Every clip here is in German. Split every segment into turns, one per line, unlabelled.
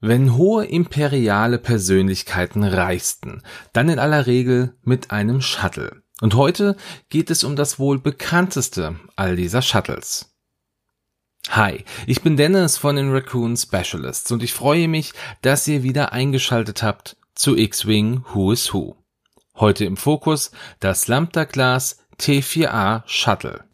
Wenn hohe imperiale Persönlichkeiten reisten, dann in aller Regel mit einem Shuttle. Und heute geht es um das wohl bekannteste all dieser Shuttles. Hi, ich bin Dennis von den Raccoon Specialists und ich freue mich, dass ihr wieder eingeschaltet habt zu X-Wing Who is Who. Heute im Fokus das Lambda Class T4A Shuttle.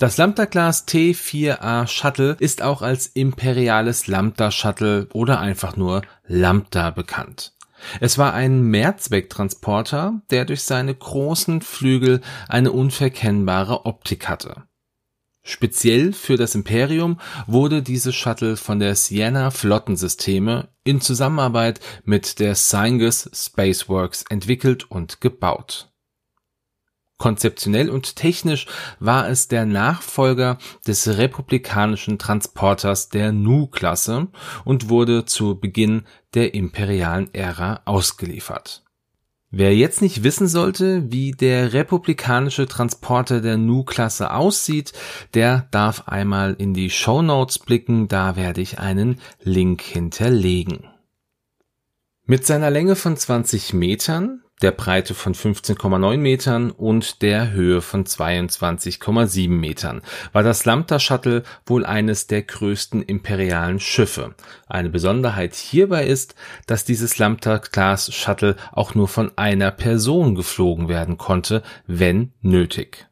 Das Lambda-Class T4A Shuttle ist auch als imperiales Lambda Shuttle oder einfach nur Lambda bekannt. Es war ein Mehrzwecktransporter, der durch seine großen Flügel eine unverkennbare Optik hatte. Speziell für das Imperium wurde dieses Shuttle von der Sienna Flottensysteme in Zusammenarbeit mit der Cyngus Spaceworks entwickelt und gebaut. Konzeptionell und technisch war es der Nachfolger des republikanischen Transporters der Nu-Klasse und wurde zu Beginn der imperialen Ära ausgeliefert. Wer jetzt nicht wissen sollte, wie der republikanische Transporter der Nu-Klasse aussieht, der darf einmal in die Show Notes blicken, da werde ich einen Link hinterlegen. Mit seiner Länge von 20 Metern der Breite von 15,9 Metern und der Höhe von 22,7 Metern war das Lambda Shuttle wohl eines der größten imperialen Schiffe. Eine Besonderheit hierbei ist, dass dieses Lambda Class Shuttle auch nur von einer Person geflogen werden konnte, wenn nötig.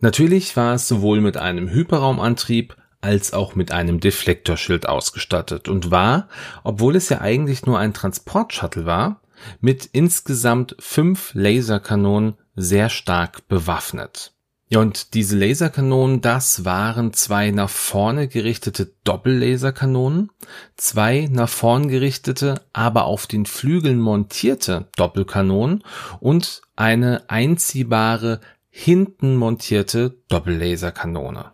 Natürlich war es sowohl mit einem Hyperraumantrieb als auch mit einem Deflektorschild ausgestattet und war, obwohl es ja eigentlich nur ein Transportshuttle war, mit insgesamt fünf Laserkanonen sehr stark bewaffnet. Ja, und diese Laserkanonen, das waren zwei nach vorne gerichtete Doppellaserkanonen, zwei nach vorn gerichtete, aber auf den Flügeln montierte Doppelkanonen und eine einziehbare hinten montierte Doppellaserkanone.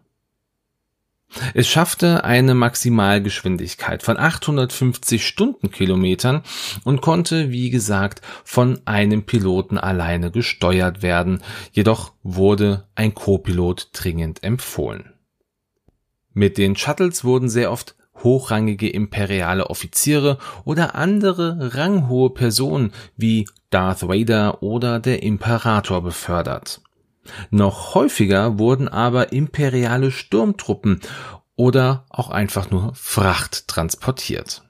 Es schaffte eine Maximalgeschwindigkeit von 850 Stundenkilometern und konnte, wie gesagt, von einem Piloten alleine gesteuert werden, jedoch wurde ein Co-Pilot dringend empfohlen. Mit den Shuttles wurden sehr oft hochrangige imperiale Offiziere oder andere ranghohe Personen wie Darth Vader oder der Imperator befördert. Noch häufiger wurden aber imperiale Sturmtruppen oder auch einfach nur Fracht transportiert.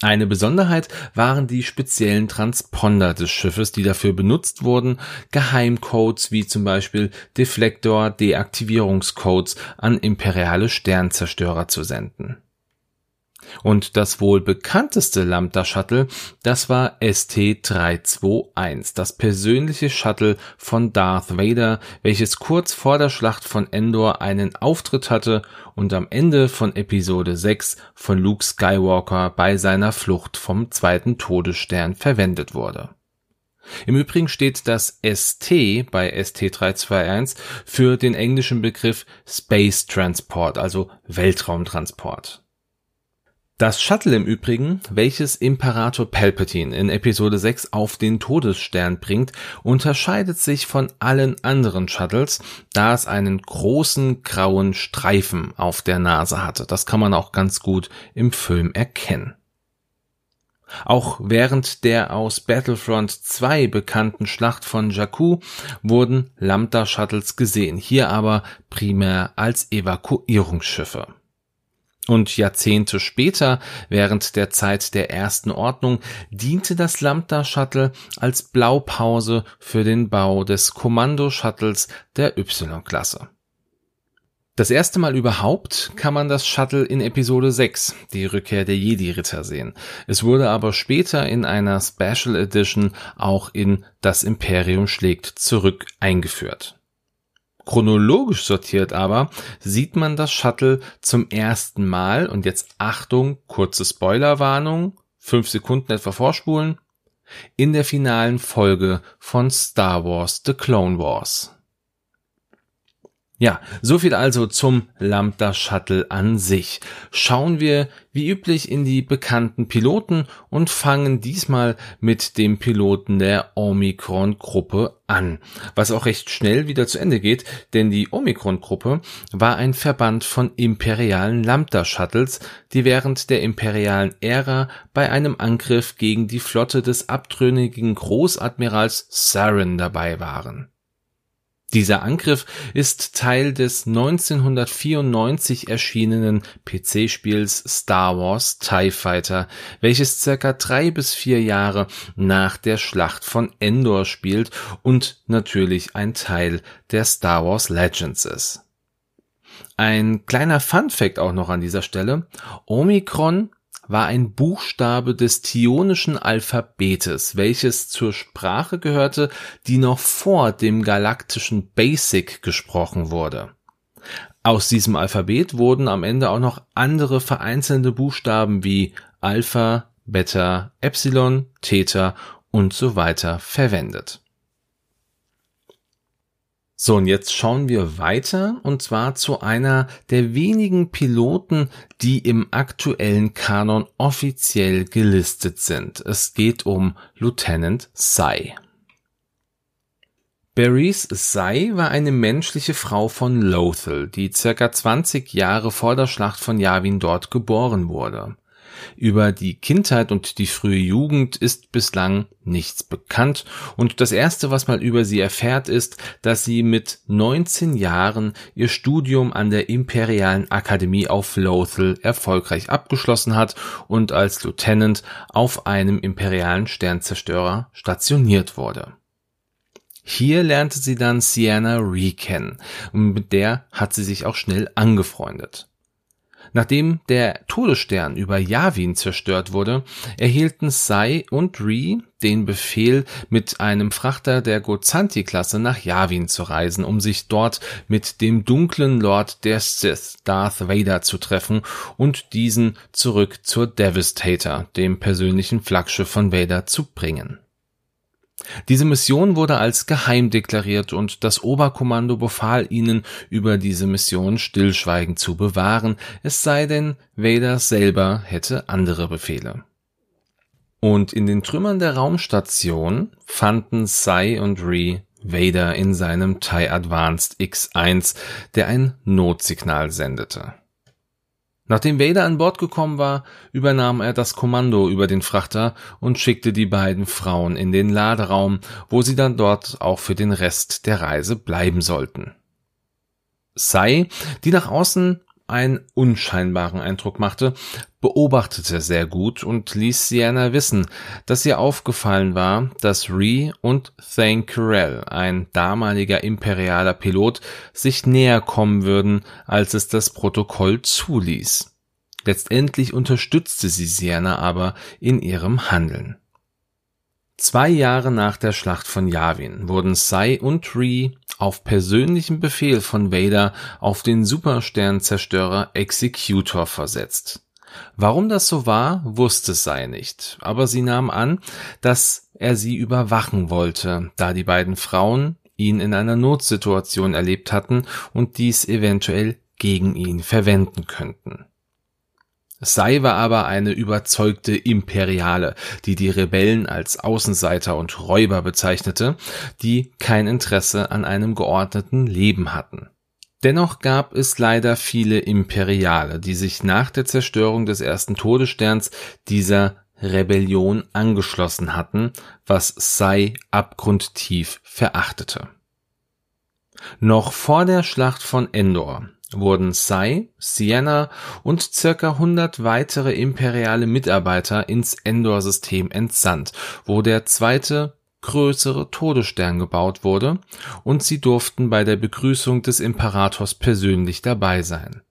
Eine Besonderheit waren die speziellen Transponder des Schiffes, die dafür benutzt wurden, Geheimcodes wie zum Beispiel Deflektor-Deaktivierungscodes an imperiale Sternzerstörer zu senden. Und das wohl bekannteste Lambda Shuttle, das war ST-321, das persönliche Shuttle von Darth Vader, welches kurz vor der Schlacht von Endor einen Auftritt hatte und am Ende von Episode 6 von Luke Skywalker bei seiner Flucht vom zweiten Todesstern verwendet wurde. Im Übrigen steht das ST bei ST321 für den englischen Begriff Space Transport, also Weltraumtransport. Das Shuttle im Übrigen, welches Imperator Palpatine in Episode 6 auf den Todesstern bringt, unterscheidet sich von allen anderen Shuttles, da es einen großen grauen Streifen auf der Nase hatte. Das kann man auch ganz gut im Film erkennen. Auch während der aus Battlefront 2 bekannten Schlacht von Jakku wurden Lambda Shuttles gesehen, hier aber primär als Evakuierungsschiffe. Und Jahrzehnte später, während der Zeit der ersten Ordnung, diente das Lambda Shuttle als Blaupause für den Bau des Kommando-Shuttles der Y-Klasse. Das erste Mal überhaupt kann man das Shuttle in Episode 6, die Rückkehr der Jedi-Ritter sehen. Es wurde aber später in einer Special Edition auch in Das Imperium schlägt zurück eingeführt. Chronologisch sortiert aber sieht man das Shuttle zum ersten Mal und jetzt Achtung, kurze Spoilerwarnung, fünf Sekunden etwa vorspulen, in der finalen Folge von Star Wars The Clone Wars. Ja, so viel also zum Lambda Shuttle an sich. Schauen wir wie üblich in die bekannten Piloten und fangen diesmal mit dem Piloten der Omikron-Gruppe an, was auch recht schnell wieder zu Ende geht, denn die Omikron-Gruppe war ein Verband von imperialen Lambda-Shuttles, die während der imperialen Ära bei einem Angriff gegen die Flotte des abtrünnigen Großadmirals Saren dabei waren. Dieser Angriff ist Teil des 1994 erschienenen PC-Spiels Star Wars TIE Fighter, welches circa drei bis vier Jahre nach der Schlacht von Endor spielt und natürlich ein Teil der Star Wars Legends ist. Ein kleiner Fun Fact auch noch an dieser Stelle. Omikron war ein Buchstabe des Thionischen Alphabetes, welches zur Sprache gehörte, die noch vor dem galaktischen Basic gesprochen wurde. Aus diesem Alphabet wurden am Ende auch noch andere vereinzelte Buchstaben wie Alpha, Beta, Epsilon, Theta und so weiter verwendet. So, und jetzt schauen wir weiter und zwar zu einer der wenigen Piloten, die im aktuellen Kanon offiziell gelistet sind. Es geht um Lieutenant Sai. Berries Sai war eine menschliche Frau von Lothal, die circa 20 Jahre vor der Schlacht von Yavin dort geboren wurde. Über die Kindheit und die frühe Jugend ist bislang nichts bekannt und das erste, was man über sie erfährt, ist, dass sie mit 19 Jahren ihr Studium an der Imperialen Akademie auf Lothal erfolgreich abgeschlossen hat und als Lieutenant auf einem imperialen Sternzerstörer stationiert wurde. Hier lernte sie dann Sienna Ree kennen und mit der hat sie sich auch schnell angefreundet. Nachdem der Todesstern über Yavin zerstört wurde, erhielten Sai und Ree den Befehl, mit einem Frachter der Gozanti-Klasse nach Yavin zu reisen, um sich dort mit dem dunklen Lord der Sith, Darth Vader, zu treffen und diesen zurück zur Devastator, dem persönlichen Flaggschiff von Vader, zu bringen. Diese Mission wurde als geheim deklariert und das Oberkommando befahl ihnen, über diese Mission Stillschweigen zu bewahren, es sei denn, Vader selber hätte andere Befehle. Und in den Trümmern der Raumstation fanden Sai und Ree Vader in seinem TIE Advanced X1, der ein Notsignal sendete. Nachdem Vader an Bord gekommen war, übernahm er das Kommando über den Frachter und schickte die beiden Frauen in den Laderaum, wo sie dann dort auch für den Rest der Reise bleiben sollten. Sai, die nach außen einen unscheinbaren Eindruck machte, beobachtete sehr gut und ließ Sienna wissen, dass ihr aufgefallen war, dass Ree und Thane Carell, ein damaliger imperialer Pilot, sich näher kommen würden, als es das Protokoll zuließ. Letztendlich unterstützte sie Sienna aber in ihrem Handeln. Zwei Jahre nach der Schlacht von Yavin wurden Sai und Ree auf persönlichen Befehl von Vader auf den Supersternzerstörer Executor versetzt. Warum das so war, wusste Sai nicht, aber sie nahm an, dass er sie überwachen wollte, da die beiden Frauen ihn in einer Notsituation erlebt hatten und dies eventuell gegen ihn verwenden könnten. Sai war aber eine überzeugte Imperiale, die die Rebellen als Außenseiter und Räuber bezeichnete, die kein Interesse an einem geordneten Leben hatten. Dennoch gab es leider viele Imperiale, die sich nach der Zerstörung des ersten Todessterns dieser Rebellion angeschlossen hatten, was Sai abgrundtief verachtete. Noch vor der Schlacht von Endor wurden Sai, Sienna und circa 100 weitere imperiale Mitarbeiter ins Endor-System entsandt, wo der zweite größere Todesstern gebaut wurde, und sie durften bei der Begrüßung des Imperators persönlich dabei sein.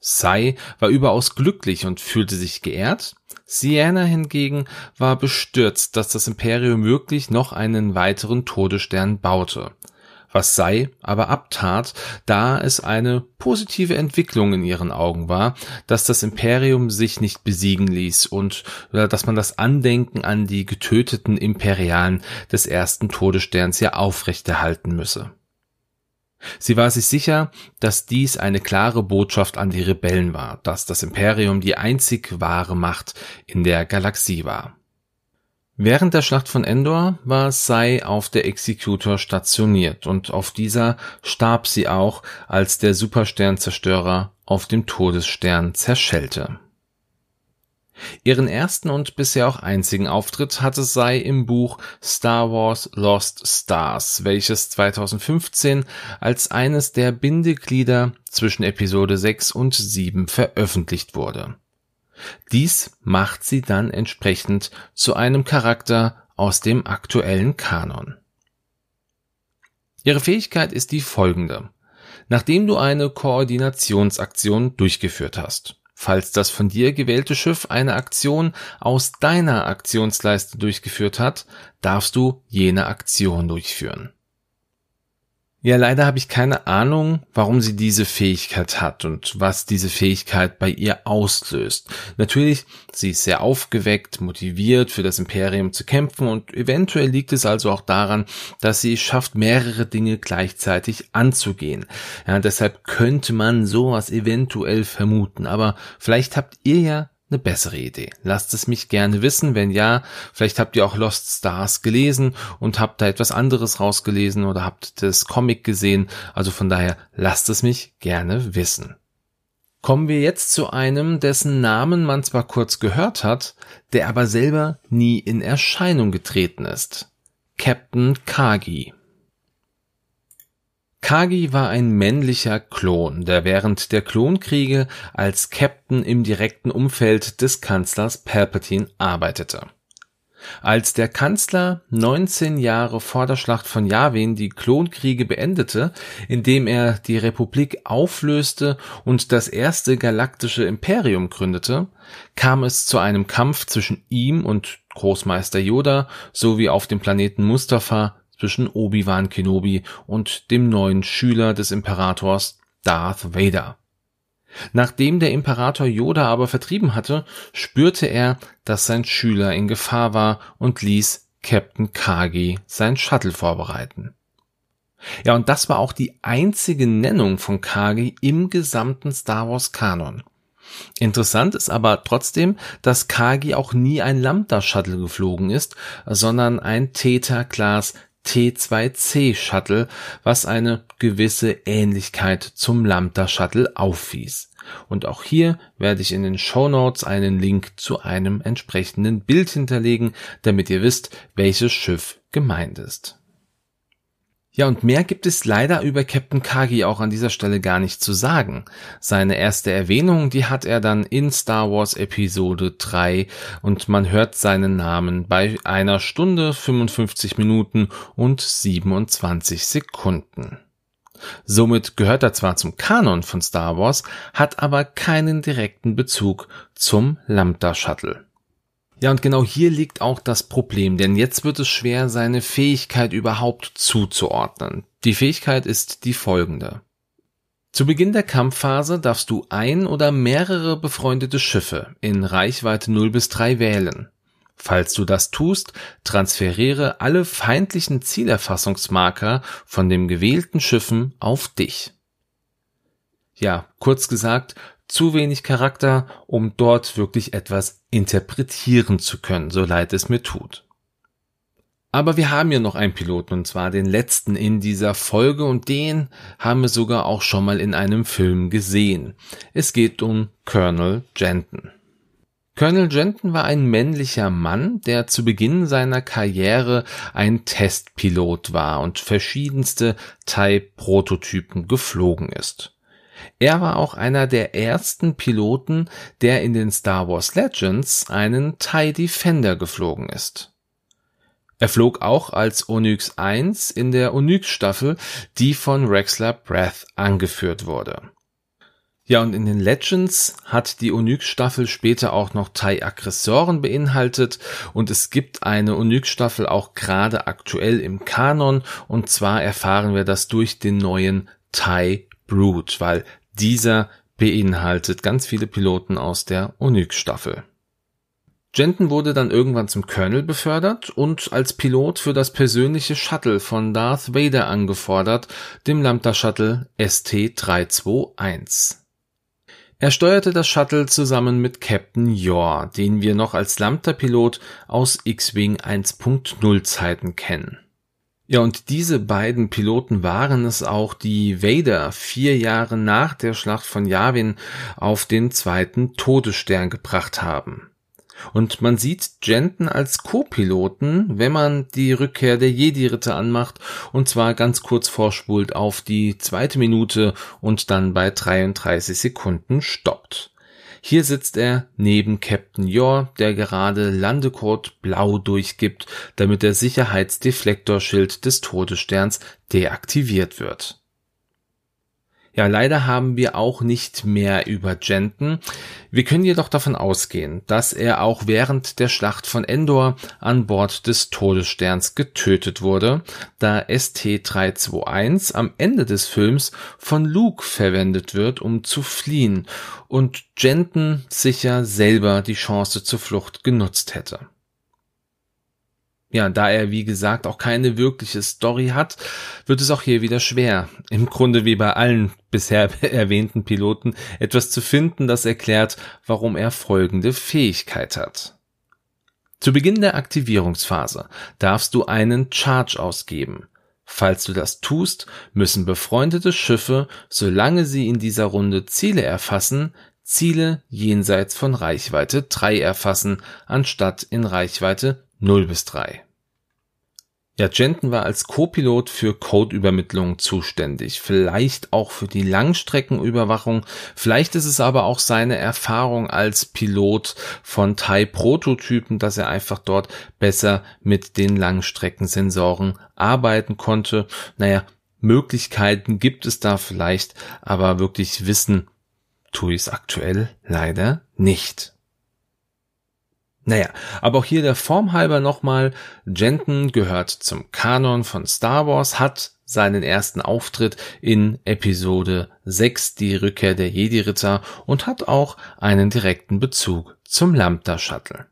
Sai war überaus glücklich und fühlte sich geehrt, Sienna hingegen war bestürzt, dass das Imperium wirklich noch einen weiteren Todesstern baute was sei aber abtat, da es eine positive Entwicklung in ihren Augen war, dass das Imperium sich nicht besiegen ließ und dass man das Andenken an die getöteten Imperialen des ersten Todessterns ja aufrechterhalten müsse. Sie war sich sicher, dass dies eine klare Botschaft an die Rebellen war, dass das Imperium die einzig wahre Macht in der Galaxie war. Während der Schlacht von Endor war Sai auf der Executor stationiert und auf dieser starb sie auch, als der Supersternzerstörer auf dem Todesstern zerschellte. Ihren ersten und bisher auch einzigen Auftritt hatte Sai im Buch Star Wars Lost Stars, welches 2015 als eines der Bindeglieder zwischen Episode 6 und 7 veröffentlicht wurde. Dies macht sie dann entsprechend zu einem Charakter aus dem aktuellen Kanon. Ihre Fähigkeit ist die folgende. Nachdem du eine Koordinationsaktion durchgeführt hast, falls das von dir gewählte Schiff eine Aktion aus deiner Aktionsleiste durchgeführt hat, darfst du jene Aktion durchführen. Ja, leider habe ich keine Ahnung, warum sie diese Fähigkeit hat und was diese Fähigkeit bei ihr auslöst. Natürlich, sie ist sehr aufgeweckt, motiviert, für das Imperium zu kämpfen und eventuell liegt es also auch daran, dass sie es schafft, mehrere Dinge gleichzeitig anzugehen. Ja, deshalb könnte man sowas eventuell vermuten, aber vielleicht habt ihr ja eine bessere Idee? Lasst es mich gerne wissen. Wenn ja, vielleicht habt ihr auch Lost Stars gelesen und habt da etwas anderes rausgelesen oder habt das Comic gesehen. Also von daher lasst es mich gerne wissen. Kommen wir jetzt zu einem, dessen Namen man zwar kurz gehört hat, der aber selber nie in Erscheinung getreten ist. Captain Kagi. Kagi war ein männlicher Klon, der während der Klonkriege als Captain im direkten Umfeld des Kanzlers Palpatine arbeitete. Als der Kanzler 19 Jahre vor der Schlacht von Yavin die Klonkriege beendete, indem er die Republik auflöste und das erste galaktische Imperium gründete, kam es zu einem Kampf zwischen ihm und Großmeister Yoda sowie auf dem Planeten Mustafa zwischen Obi-Wan Kenobi und dem neuen Schüler des Imperators Darth Vader. Nachdem der Imperator Yoda aber vertrieben hatte, spürte er, dass sein Schüler in Gefahr war und ließ Captain Kagi sein Shuttle vorbereiten. Ja, und das war auch die einzige Nennung von Kagi im gesamten Star Wars Kanon. Interessant ist aber trotzdem, dass Kagi auch nie ein Lambda Shuttle geflogen ist, sondern ein Theta Class T2C Shuttle, was eine gewisse Ähnlichkeit zum Lambda Shuttle aufwies. Und auch hier werde ich in den Show Notes einen Link zu einem entsprechenden Bild hinterlegen, damit ihr wisst, welches Schiff gemeint ist. Ja, und mehr gibt es leider über Captain Kagi auch an dieser Stelle gar nicht zu sagen. Seine erste Erwähnung, die hat er dann in Star Wars Episode 3 und man hört seinen Namen bei einer Stunde 55 Minuten und 27 Sekunden. Somit gehört er zwar zum Kanon von Star Wars, hat aber keinen direkten Bezug zum Lambda Shuttle. Ja, und genau hier liegt auch das Problem, denn jetzt wird es schwer, seine Fähigkeit überhaupt zuzuordnen. Die Fähigkeit ist die folgende. Zu Beginn der Kampfphase darfst du ein oder mehrere befreundete Schiffe in Reichweite 0 bis 3 wählen. Falls du das tust, transferiere alle feindlichen Zielerfassungsmarker von dem gewählten Schiffen auf dich. Ja, kurz gesagt, zu wenig Charakter, um dort wirklich etwas interpretieren zu können, so leid es mir tut. Aber wir haben ja noch einen Piloten und zwar den letzten in dieser Folge und den haben wir sogar auch schon mal in einem Film gesehen. Es geht um Colonel Jenton. Colonel Jenton war ein männlicher Mann, der zu Beginn seiner Karriere ein Testpilot war und verschiedenste Type-Prototypen geflogen ist. Er war auch einer der ersten Piloten, der in den Star Wars Legends einen TIE Defender geflogen ist. Er flog auch als Onyx 1 in der Onyx Staffel, die von Rexler Breath angeführt wurde. Ja, und in den Legends hat die Onyx-Staffel später auch noch TIE-Aggressoren beinhaltet und es gibt eine Onyx-Staffel auch gerade aktuell im Kanon und zwar erfahren wir das durch den neuen TIE Brood, weil dieser beinhaltet ganz viele Piloten aus der Onyx-Staffel. Jenton wurde dann irgendwann zum Colonel befördert und als Pilot für das persönliche Shuttle von Darth Vader angefordert, dem Lambda Shuttle ST-321. Er steuerte das Shuttle zusammen mit Captain Yor, den wir noch als Lambda-Pilot aus X-Wing 1.0 Zeiten kennen. Ja, und diese beiden Piloten waren es auch, die Vader vier Jahre nach der Schlacht von Yavin auf den zweiten Todesstern gebracht haben. Und man sieht Jenton als Co-Piloten, wenn man die Rückkehr der Jedi-Ritter anmacht und zwar ganz kurz vorspult auf die zweite Minute und dann bei 33 Sekunden stoppt. Hier sitzt er neben Captain Yor, der gerade Landecode blau durchgibt, damit der Sicherheitsdeflektorschild des Todessterns deaktiviert wird. Ja, leider haben wir auch nicht mehr über Jenton. Wir können jedoch davon ausgehen, dass er auch während der Schlacht von Endor an Bord des Todessterns getötet wurde, da ST-321 am Ende des Films von Luke verwendet wird, um zu fliehen und Jenton sicher selber die Chance zur Flucht genutzt hätte. Ja, da er wie gesagt auch keine wirkliche Story hat, wird es auch hier wieder schwer, im Grunde wie bei allen bisher erwähnten Piloten, etwas zu finden, das erklärt, warum er folgende Fähigkeit hat. Zu Beginn der Aktivierungsphase darfst du einen Charge ausgeben. Falls du das tust, müssen befreundete Schiffe, solange sie in dieser Runde Ziele erfassen, Ziele jenseits von Reichweite 3 erfassen, anstatt in Reichweite 0 bis 3. Ja, Jenton war als Co-Pilot für Codeübermittlung zuständig, vielleicht auch für die Langstreckenüberwachung, vielleicht ist es aber auch seine Erfahrung als Pilot von Thai-Prototypen, dass er einfach dort besser mit den Langstreckensensoren arbeiten konnte. Naja, Möglichkeiten gibt es da vielleicht, aber wirklich wissen tue ich es aktuell leider nicht. Naja, aber auch hier der Form halber nochmal, Jenton gehört zum Kanon von Star Wars, hat seinen ersten Auftritt in Episode 6, die Rückkehr der Jedi-Ritter und hat auch einen direkten Bezug zum Lambda Shuttle.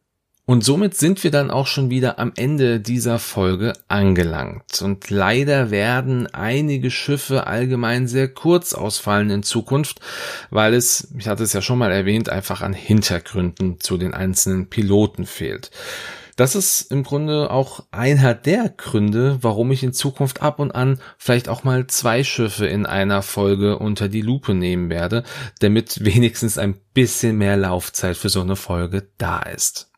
Und somit sind wir dann auch schon wieder am Ende dieser Folge angelangt. Und leider werden einige Schiffe allgemein sehr kurz ausfallen in Zukunft, weil es, ich hatte es ja schon mal erwähnt, einfach an Hintergründen zu den einzelnen Piloten fehlt. Das ist im Grunde auch einer der Gründe, warum ich in Zukunft ab und an vielleicht auch mal zwei Schiffe in einer Folge unter die Lupe nehmen werde, damit wenigstens ein bisschen mehr Laufzeit für so eine Folge da ist.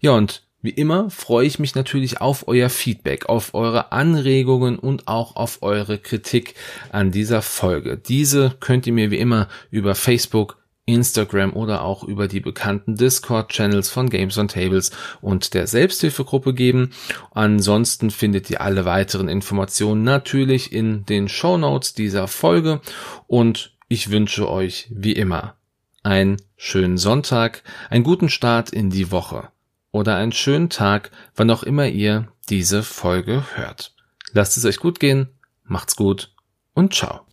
Ja, und wie immer freue ich mich natürlich auf euer Feedback, auf eure Anregungen und auch auf eure Kritik an dieser Folge. Diese könnt ihr mir wie immer über Facebook, Instagram oder auch über die bekannten Discord-Channels von Games on Tables und der Selbsthilfegruppe geben. Ansonsten findet ihr alle weiteren Informationen natürlich in den Show Notes dieser Folge und ich wünsche euch wie immer einen schönen Sonntag, einen guten Start in die Woche oder einen schönen Tag, wann auch immer ihr diese Folge hört. Lasst es euch gut gehen, macht's gut und ciao.